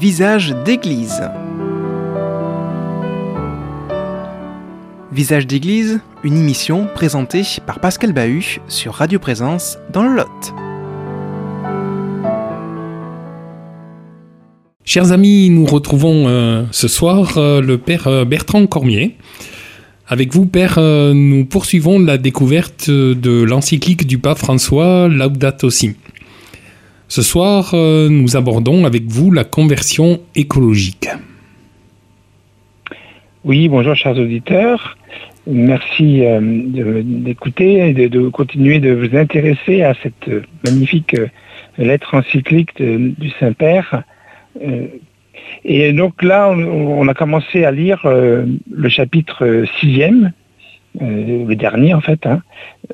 Visage d'église. Visage d'église, une émission présentée par Pascal Bahut sur Radio Présence dans le Lot. Chers amis, nous retrouvons euh, ce soir euh, le père euh, Bertrand Cormier. Avec vous, père, nous poursuivons la découverte de l'encyclique du pape François Laudato Si. Ce soir, nous abordons avec vous la conversion écologique. Oui, bonjour chers auditeurs. Merci d'écouter et de, continuer de vous intéresser à cette magnifique lettre encyclique du Saint-Père euh, et donc là, on, a commencé à lire euh, le chapitre sixième, euh, le dernier en fait, hein,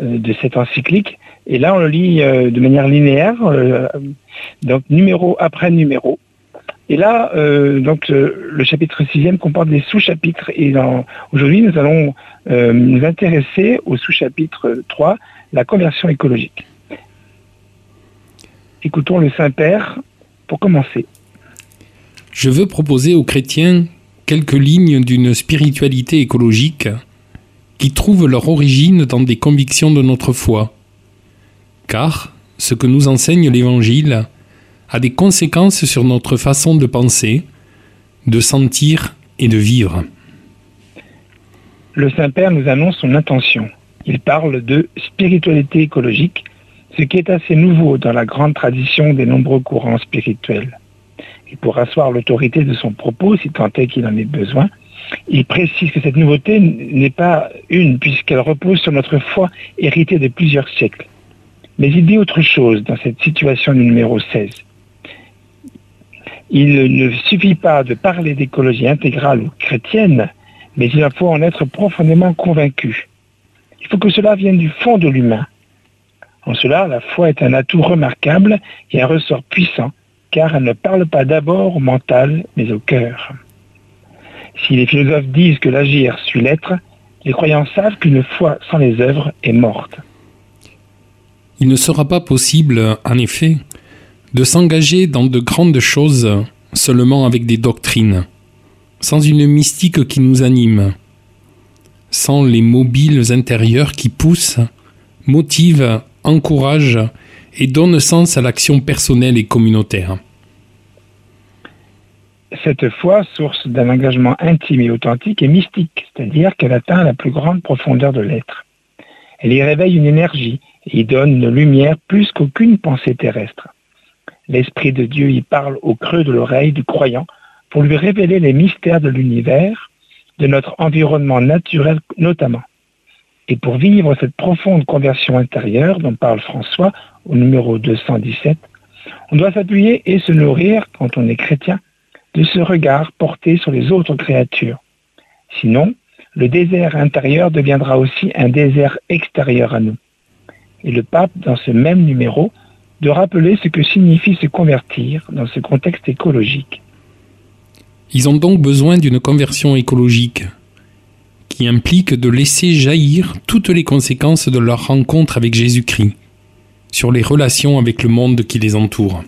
de cette encyclique. Et là, on le lit de manière linéaire, donc numéro après numéro. Et là, donc le chapitre sixième comporte des sous-chapitres. Et aujourd'hui, nous allons nous intéresser au sous-chapitre 3, la conversion écologique. Écoutons le Saint-Père pour commencer je veux proposer aux chrétiens quelques lignes d'une spiritualité écologique qui trouvent leur origine dans des convictions de notre foi. Car ce que nous enseigne l'Évangile a des conséquences sur notre façon de penser, de sentir et de vivre. Le Saint-Père nous annonce son intention. Il parle de spiritualité écologique, ce qui est assez nouveau dans la grande tradition des nombreux courants spirituels et pour asseoir l'autorité de son propos, si tant est qu'il en ait besoin, il précise que cette nouveauté n'est pas une, puisqu'elle repose sur notre foi héritée de plusieurs siècles. Mais il dit autre chose dans cette situation numéro 16. Il ne suffit pas de parler d'écologie intégrale ou chrétienne, mais il faut en être profondément convaincu. Il faut que cela vienne du fond de l'humain. En cela, la foi est un atout remarquable et un ressort puissant car elle ne parle pas d'abord au mental, mais au cœur. Si les philosophes disent que l'agir suit l'être, les croyants savent qu'une foi sans les œuvres est morte. Il ne sera pas possible, en effet, de s'engager dans de grandes choses seulement avec des doctrines, sans une mystique qui nous anime, sans les mobiles intérieurs qui poussent, motivent, encouragent et donne sens à l'action personnelle et communautaire. Cette foi, source d'un engagement intime et authentique, est mystique, c'est-à-dire qu'elle atteint la plus grande profondeur de l'être. Elle y réveille une énergie y donne une lumière plus qu'aucune pensée terrestre. L'Esprit de Dieu y parle au creux de l'oreille du croyant pour lui révéler les mystères de l'univers, de notre environnement naturel notamment. Et pour vivre cette profonde conversion intérieure dont parle François au numéro 217, on doit s'appuyer et se nourrir, quand on est chrétien, de ce regard porté sur les autres créatures. Sinon, le désert intérieur deviendra aussi un désert extérieur à nous. Et le pape, dans ce même numéro, de rappeler ce que signifie se convertir dans ce contexte écologique. Ils ont donc besoin d'une conversion écologique qui implique de laisser jaillir toutes les conséquences de leur rencontre avec Jésus-Christ sur les relations avec le monde qui les entoure.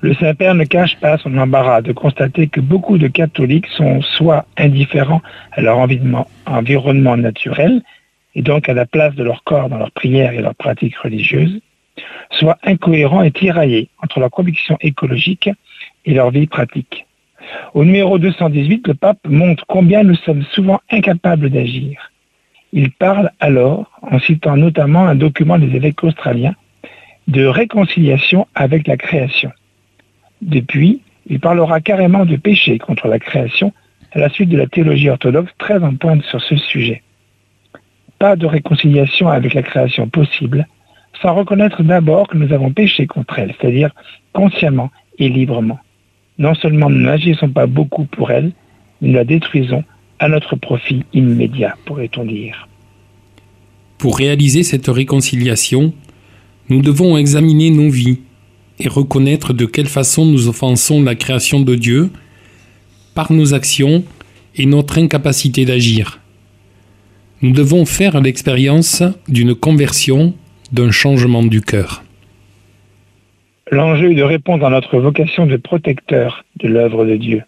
Le Saint-Père ne cache pas son embarras de constater que beaucoup de catholiques sont soit indifférents à leur environnement naturel, et donc à la place de leur corps dans leurs prières et leurs pratiques religieuses, soit incohérents et tiraillés entre leur conviction écologique et leur vie pratique. Au numéro 218, le pape montre combien nous sommes souvent incapables d'agir. Il parle alors, en citant notamment un document des évêques australiens, de réconciliation avec la création. Depuis, il parlera carrément de péché contre la création à la suite de la théologie orthodoxe très en pointe sur ce sujet. Pas de réconciliation avec la création possible sans reconnaître d'abord que nous avons péché contre elle, c'est-à-dire consciemment et librement non seulement nous n'agissons pas beaucoup pour elle, mais nous la détruisons à notre profit immédiat, pourrait-on dire. Pour réaliser cette réconciliation, nous devons examiner nos vies et reconnaître de quelle façon nous offensons la création de Dieu par nos actions et notre incapacité d'agir. Nous devons faire l'expérience d'une conversion, d'un changement du cœur. L'enjeu est de répondre à notre vocation de protecteur de l'œuvre de Dieu.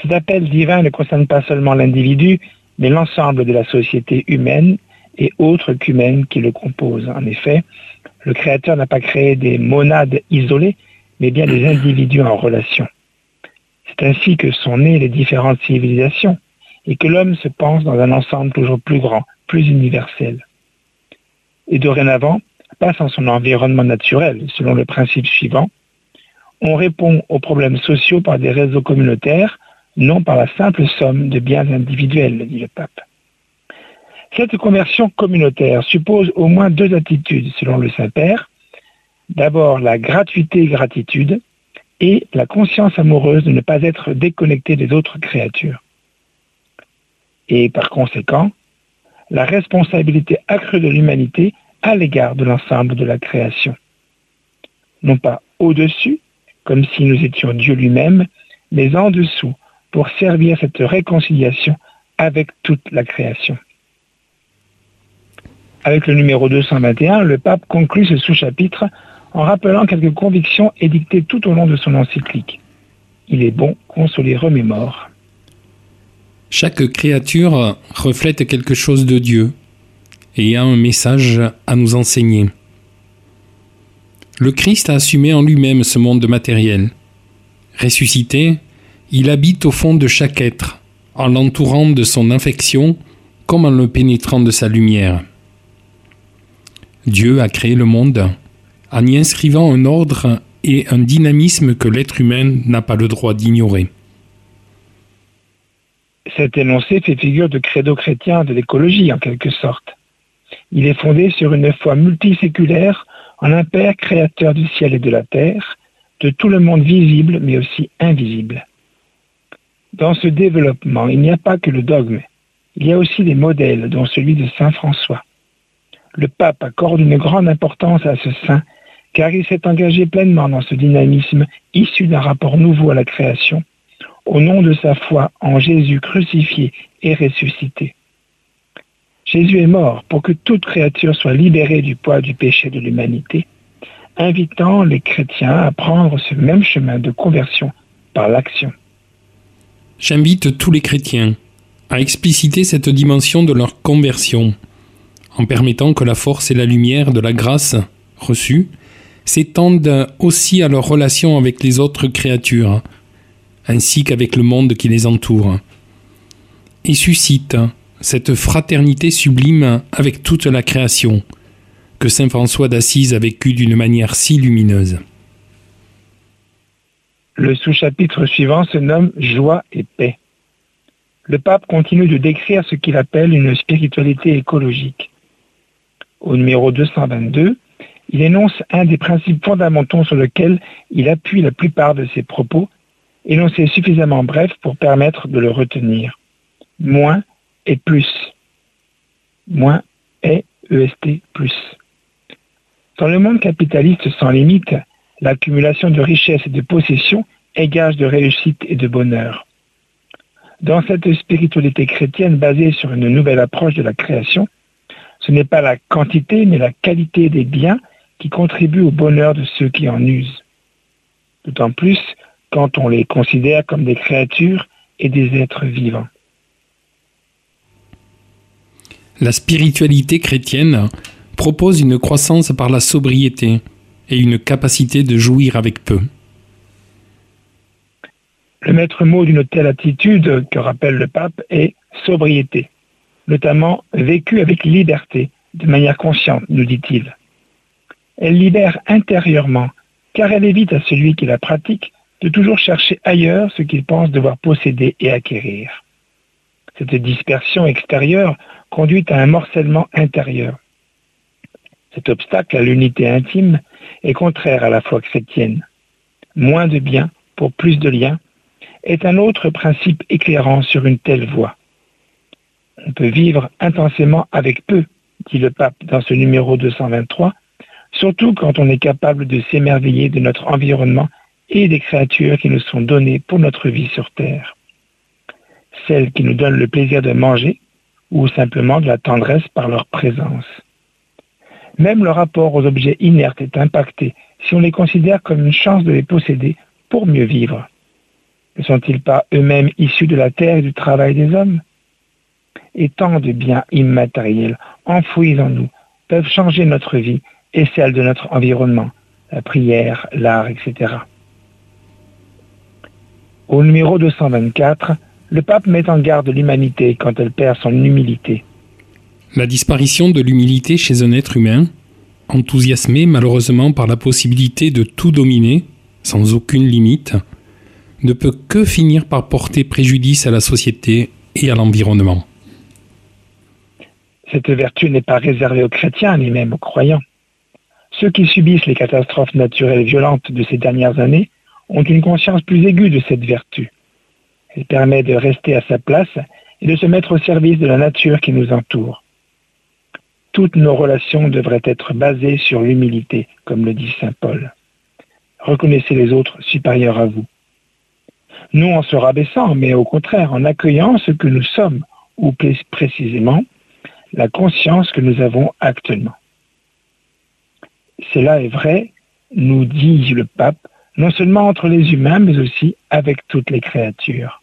Cet appel divin ne concerne pas seulement l'individu, mais l'ensemble de la société humaine et autres qu'humaines qui le composent. En effet, le Créateur n'a pas créé des monades isolées, mais bien des individus en relation. C'est ainsi que sont nées les différentes civilisations et que l'homme se pense dans un ensemble toujours plus grand, plus universel. Et dorénavant, passe en son environnement naturel, selon le principe suivant. On répond aux problèmes sociaux par des réseaux communautaires, non par la simple somme de biens individuels, dit le pape. Cette conversion communautaire suppose au moins deux attitudes, selon le Saint-Père. D'abord, la gratuité-gratitude et la conscience amoureuse de ne pas être déconnecté des autres créatures. Et par conséquent, la responsabilité accrue de l'humanité à l'égard de l'ensemble de la création. Non pas au-dessus, comme si nous étions Dieu lui-même, mais en dessous, pour servir cette réconciliation avec toute la création. Avec le numéro 221, le pape conclut ce sous-chapitre en rappelant quelques convictions édictées tout au long de son encyclique. Il est bon qu'on se les remémore. Chaque créature reflète quelque chose de Dieu et a un message à nous enseigner. Le Christ a assumé en lui-même ce monde matériel. Ressuscité, il habite au fond de chaque être, en l'entourant de son infection comme en le pénétrant de sa lumière. Dieu a créé le monde en y inscrivant un ordre et un dynamisme que l'être humain n'a pas le droit d'ignorer. Cet énoncé fait figure de credo chrétien de l'écologie en quelque sorte. Il est fondé sur une foi multiséculaire en un Père créateur du ciel et de la terre, de tout le monde visible mais aussi invisible. Dans ce développement, il n'y a pas que le dogme, il y a aussi des modèles, dont celui de Saint François. Le pape accorde une grande importance à ce saint car il s'est engagé pleinement dans ce dynamisme issu d'un rapport nouveau à la création, au nom de sa foi en Jésus crucifié et ressuscité. Jésus est mort pour que toute créature soit libérée du poids du péché de l'humanité, invitant les chrétiens à prendre ce même chemin de conversion par l'action. J'invite tous les chrétiens à expliciter cette dimension de leur conversion, en permettant que la force et la lumière de la grâce reçue s'étendent aussi à leurs relations avec les autres créatures, ainsi qu'avec le monde qui les entoure, et suscitent cette fraternité sublime avec toute la création, que Saint François d'Assise a vécue d'une manière si lumineuse. Le sous-chapitre suivant se nomme Joie et paix. Le pape continue de décrire ce qu'il appelle une spiritualité écologique. Au numéro 222, il énonce un des principes fondamentaux sur lesquels il appuie la plupart de ses propos, énoncé suffisamment bref pour permettre de le retenir. Moins et plus. Moins est EST plus. Dans le monde capitaliste sans limite, l'accumulation de richesses et de possessions est gage de réussite et de bonheur. Dans cette spiritualité chrétienne basée sur une nouvelle approche de la création, ce n'est pas la quantité mais la qualité des biens qui contribuent au bonheur de ceux qui en usent. D'autant plus quand on les considère comme des créatures et des êtres vivants. La spiritualité chrétienne propose une croissance par la sobriété et une capacité de jouir avec peu. Le maître mot d'une telle attitude que rappelle le pape est sobriété, notamment vécue avec liberté, de manière consciente, nous dit-il. Elle libère intérieurement, car elle évite à celui qui la pratique de toujours chercher ailleurs ce qu'il pense devoir posséder et acquérir. Cette dispersion extérieure conduit à un morcellement intérieur. Cet obstacle à l'unité intime est contraire à la foi chrétienne. Moins de biens pour plus de liens est un autre principe éclairant sur une telle voie. On peut vivre intensément avec peu, dit le pape dans ce numéro 223, surtout quand on est capable de s'émerveiller de notre environnement et des créatures qui nous sont données pour notre vie sur Terre. Celles qui nous donnent le plaisir de manger ou simplement de la tendresse par leur présence. Même le rapport aux objets inertes est impacté si on les considère comme une chance de les posséder pour mieux vivre Ne sont-ils pas eux-mêmes issus de la terre et du travail des hommes? Et tant de biens immatériels enfouis en nous peuvent changer notre vie et celle de notre environnement, la prière, l'art, etc. Au numéro 224, le pape met en garde l'humanité quand elle perd son humilité. La disparition de l'humilité chez un être humain, enthousiasmé malheureusement par la possibilité de tout dominer, sans aucune limite, ne peut que finir par porter préjudice à la société et à l'environnement. Cette vertu n'est pas réservée aux chrétiens ni même aux croyants. Ceux qui subissent les catastrophes naturelles violentes de ces dernières années ont une conscience plus aiguë de cette vertu. Elle permet de rester à sa place et de se mettre au service de la nature qui nous entoure. Toutes nos relations devraient être basées sur l'humilité, comme le dit Saint Paul. Reconnaissez les autres supérieurs à vous. Non en se rabaissant, mais au contraire en accueillant ce que nous sommes, ou plus précisément la conscience que nous avons actuellement. Cela est vrai, nous dit le pape, non seulement entre les humains, mais aussi avec toutes les créatures.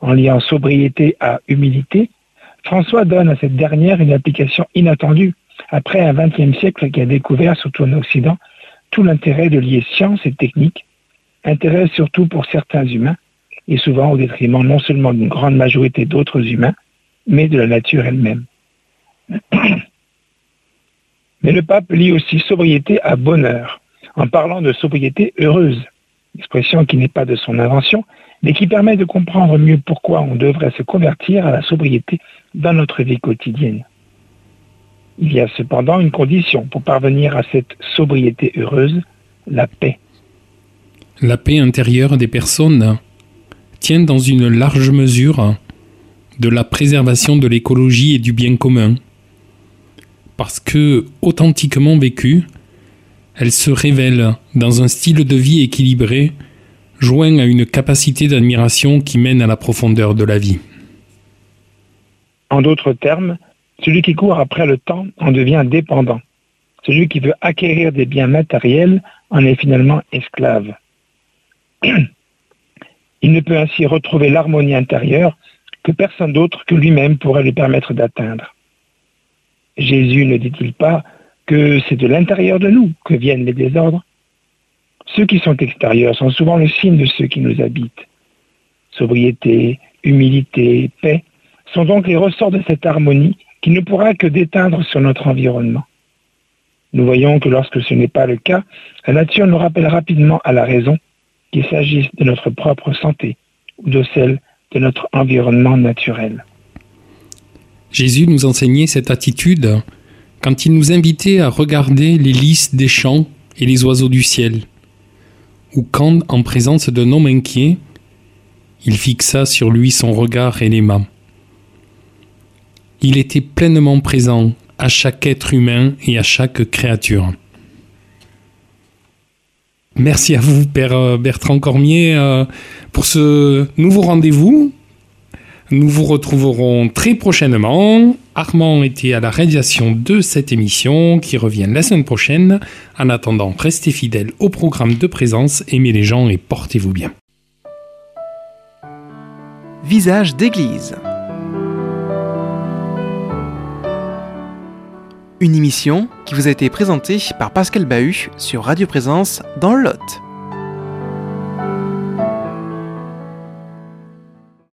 En liant sobriété à humilité, François donne à cette dernière une application inattendue, après un XXe siècle qui a découvert, surtout en Occident, tout l'intérêt de lier science et technique, intérêt surtout pour certains humains, et souvent au détriment non seulement d'une grande majorité d'autres humains, mais de la nature elle-même. Mais le pape lie aussi sobriété à bonheur, en parlant de sobriété heureuse, expression qui n'est pas de son invention, mais qui permet de comprendre mieux pourquoi on devrait se convertir à la sobriété dans notre vie quotidienne. Il y a cependant une condition pour parvenir à cette sobriété heureuse, la paix. La paix intérieure des personnes tient dans une large mesure de la préservation de l'écologie et du bien commun, parce que, authentiquement vécue, elle se révèle dans un style de vie équilibré, joint à une capacité d'admiration qui mène à la profondeur de la vie. En d'autres termes, celui qui court après le temps en devient dépendant. Celui qui veut acquérir des biens matériels en est finalement esclave. Il ne peut ainsi retrouver l'harmonie intérieure que personne d'autre que lui-même pourrait lui permettre d'atteindre. Jésus ne dit-il pas que c'est de l'intérieur de nous que viennent les désordres Ceux qui sont extérieurs sont souvent le signe de ceux qui nous habitent. Sobriété, humilité, paix sont donc les ressorts de cette harmonie qui ne pourra que déteindre sur notre environnement. Nous voyons que lorsque ce n'est pas le cas, la nature nous rappelle rapidement à la raison qu'il s'agisse de notre propre santé ou de celle de notre environnement naturel. Jésus nous enseignait cette attitude quand il nous invitait à regarder les lys des champs et les oiseaux du ciel, ou quand, en présence d'un homme inquiet, il fixa sur lui son regard et mains. Il était pleinement présent à chaque être humain et à chaque créature. Merci à vous, Père Bertrand Cormier, euh, pour ce nouveau rendez-vous nous vous retrouverons très prochainement. Armand était à la réalisation de cette émission qui revient la semaine prochaine. En attendant, restez fidèles au programme de présence, aimez les gens et portez-vous bien. Visage d'église. Une émission qui vous a été présentée par Pascal Bahut sur Radio Présence dans le Lot.